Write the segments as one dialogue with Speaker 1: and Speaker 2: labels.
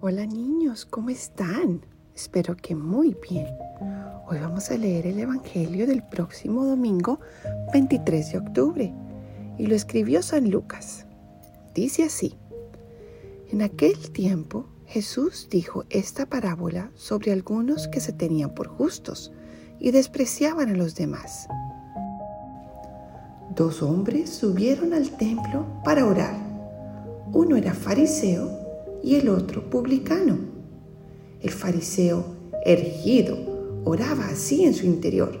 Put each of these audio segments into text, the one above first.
Speaker 1: Hola niños, ¿cómo están? Espero que muy bien. Hoy vamos a leer el Evangelio del próximo domingo 23 de octubre y lo escribió San Lucas. Dice así, en aquel tiempo Jesús dijo esta parábola sobre algunos que se tenían por justos y despreciaban a los demás. Dos hombres subieron al templo para orar. Uno era fariseo y el otro publicano. El fariseo, ergido, oraba así en su interior.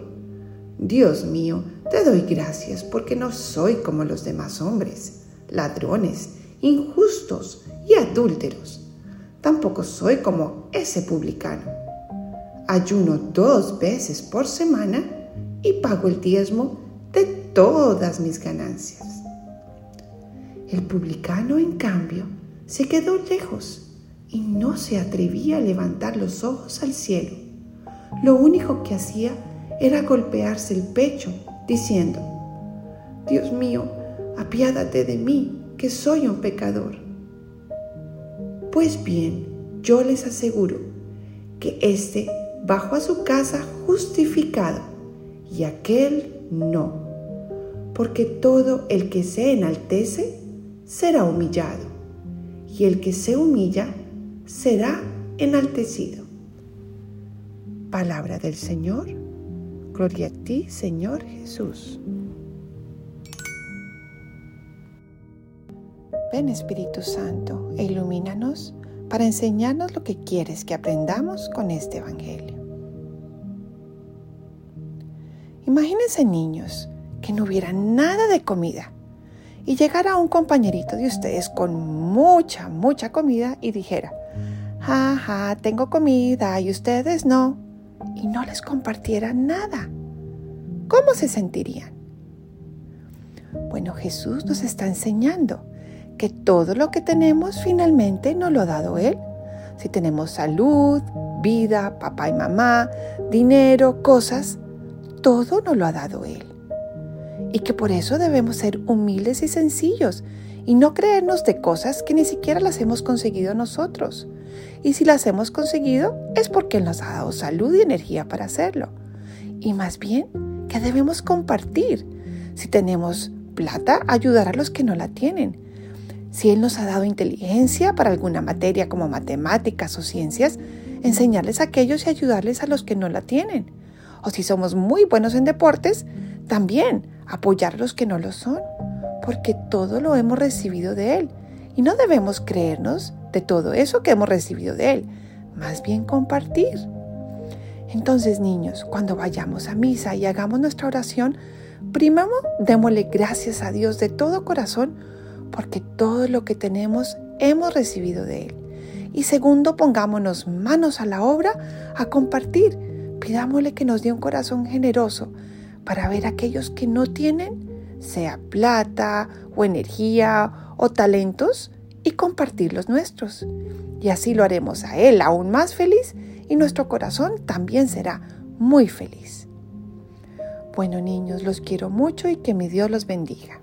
Speaker 1: Dios mío, te doy gracias porque no soy como los demás hombres, ladrones, injustos y adúlteros. Tampoco soy como ese publicano. Ayuno dos veces por semana y pago el diezmo todas mis ganancias. El publicano, en cambio, se quedó lejos y no se atrevía a levantar los ojos al cielo. Lo único que hacía era golpearse el pecho, diciendo, Dios mío, apiádate de mí, que soy un pecador. Pues bien, yo les aseguro que éste bajó a su casa justificado y aquel no porque todo el que se enaltece será humillado, y el que se humilla será enaltecido. Palabra del Señor. Gloria a ti, Señor Jesús. Ven Espíritu Santo e ilumínanos para enseñarnos lo que quieres que aprendamos con este Evangelio. Imagínense niños que no hubiera nada de comida y llegara un compañerito de ustedes con mucha, mucha comida y dijera, jaja, tengo comida y ustedes no, y no les compartiera nada, ¿cómo se sentirían? Bueno, Jesús nos está enseñando que todo lo que tenemos finalmente nos lo ha dado Él. Si tenemos salud, vida, papá y mamá, dinero, cosas, todo nos lo ha dado Él y que por eso debemos ser humildes y sencillos y no creernos de cosas que ni siquiera las hemos conseguido nosotros. Y si las hemos conseguido es porque nos ha dado salud y energía para hacerlo. Y más bien que debemos compartir. Si tenemos plata, ayudar a los que no la tienen. Si Él nos ha dado inteligencia para alguna materia como matemáticas o ciencias, enseñarles a aquellos y ayudarles a los que no la tienen. O si somos muy buenos en deportes, también apoyar a los que no lo son, porque todo lo hemos recibido de Él. Y no debemos creernos de todo eso que hemos recibido de Él, más bien compartir. Entonces, niños, cuando vayamos a misa y hagamos nuestra oración, primero démosle gracias a Dios de todo corazón, porque todo lo que tenemos hemos recibido de Él. Y segundo, pongámonos manos a la obra a compartir. Pidámosle que nos dé un corazón generoso, para ver a aquellos que no tienen, sea plata o energía o talentos, y compartir los nuestros. Y así lo haremos a Él aún más feliz y nuestro corazón también será muy feliz. Bueno niños, los quiero mucho y que mi Dios los bendiga.